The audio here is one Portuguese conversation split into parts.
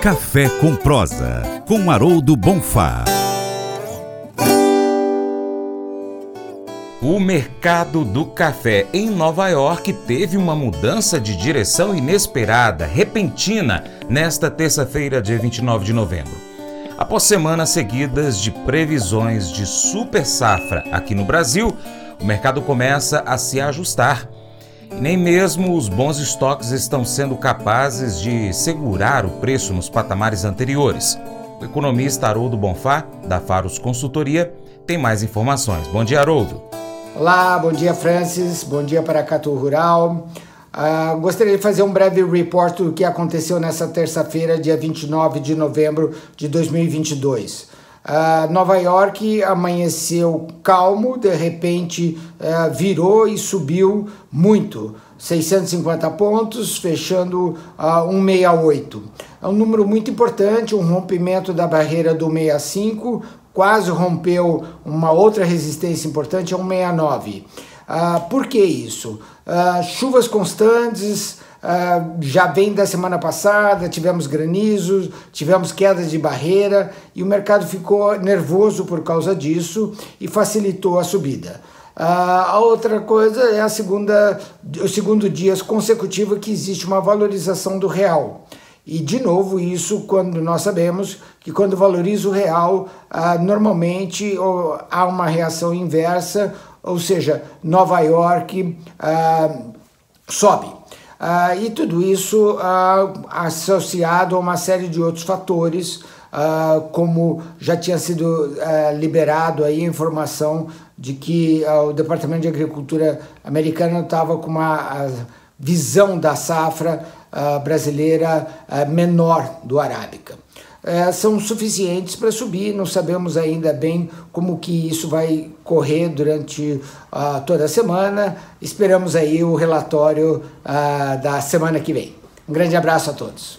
Café com Prosa, com Haroldo Bonfá. O mercado do café em Nova York teve uma mudança de direção inesperada, repentina, nesta terça-feira, dia 29 de novembro. Após semanas seguidas de previsões de super safra aqui no Brasil, o mercado começa a se ajustar nem mesmo os bons estoques estão sendo capazes de segurar o preço nos patamares anteriores. O economista Haroldo Bonfá, da Faros Consultoria, tem mais informações. Bom dia, Haroldo. Olá, bom dia, Francis. Bom dia para Catu Rural. Uh, gostaria de fazer um breve report do que aconteceu nessa terça-feira, dia 29 de novembro de 2022. Uh, Nova York amanheceu calmo, de repente uh, virou e subiu muito, 650 pontos, fechando uh, 168. É um número muito importante, um rompimento da barreira do 65, quase rompeu uma outra resistência importante, é 169. Uh, por que isso? Uh, chuvas constantes, Uh, já vem da semana passada, tivemos granizos, tivemos quedas de barreira e o mercado ficou nervoso por causa disso e facilitou a subida. Uh, a outra coisa é a segunda, o segundo dia consecutivo que existe uma valorização do real. E de novo, isso quando nós sabemos que quando valoriza o real, uh, normalmente há uma reação inversa, ou seja, Nova York sobe. Uh, e tudo isso uh, associado a uma série de outros fatores, uh, como já tinha sido liberado aí a informação de que o Departamento de Agricultura americano estava com uma visão da safra brasileira menor do arábica é, são suficientes para subir. Não sabemos ainda bem como que isso vai correr durante uh, toda a semana. Esperamos aí o relatório uh, da semana que vem. Um grande abraço a todos.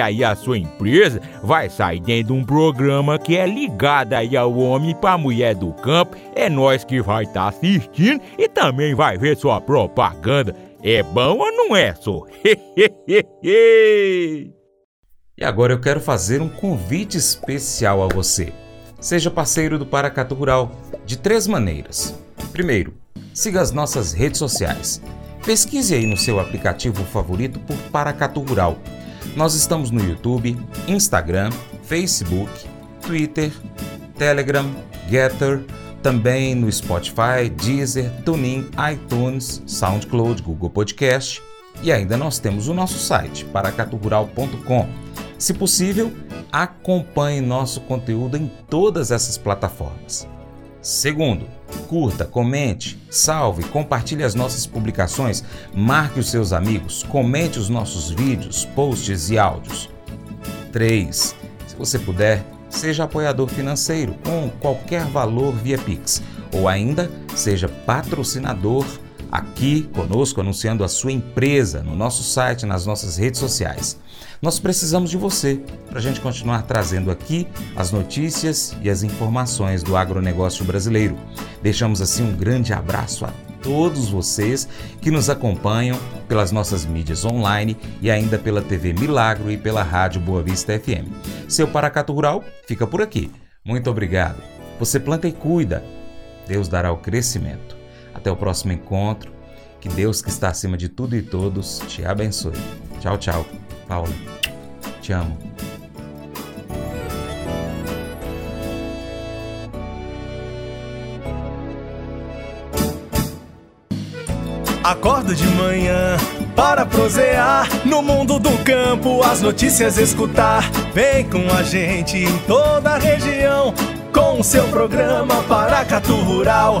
aí a sua empresa vai sair dentro de um programa que é ligado aí ao homem para mulher do campo. É nós que vai estar tá assistindo e também vai ver sua propaganda. É bom ou não é, só? E agora eu quero fazer um convite especial a você. Seja parceiro do Paracatu Rural de três maneiras. Primeiro, siga as nossas redes sociais. Pesquise aí no seu aplicativo favorito por Paracatu Rural. Nós estamos no YouTube, Instagram, Facebook, Twitter, Telegram, Getter, também no Spotify, Deezer, TuneIn, iTunes, SoundCloud, Google Podcast e ainda nós temos o nosso site paracaturural.com se possível, acompanhe nosso conteúdo em todas essas plataformas. Segundo, Curta, comente, salve, compartilhe as nossas publicações, marque os seus amigos, comente os nossos vídeos, posts e áudios. 3. Se você puder, seja apoiador financeiro com qualquer valor via Pix ou ainda seja patrocinador aqui conosco anunciando a sua empresa no nosso site, nas nossas redes sociais. Nós precisamos de você para a gente continuar trazendo aqui as notícias e as informações do agronegócio brasileiro. Deixamos assim um grande abraço a todos vocês que nos acompanham pelas nossas mídias online e ainda pela TV Milagro e pela Rádio Boa Vista FM. Seu Paracato Rural fica por aqui. Muito obrigado. Você planta e cuida. Deus dará o crescimento. Até o próximo encontro. Que Deus, que está acima de tudo e todos, te abençoe. Tchau, tchau. Paula, te amo. Acordo de manhã para prosear no mundo do campo, as notícias escutar. Vem com a gente em toda a região com o seu programa Paracatu Rural.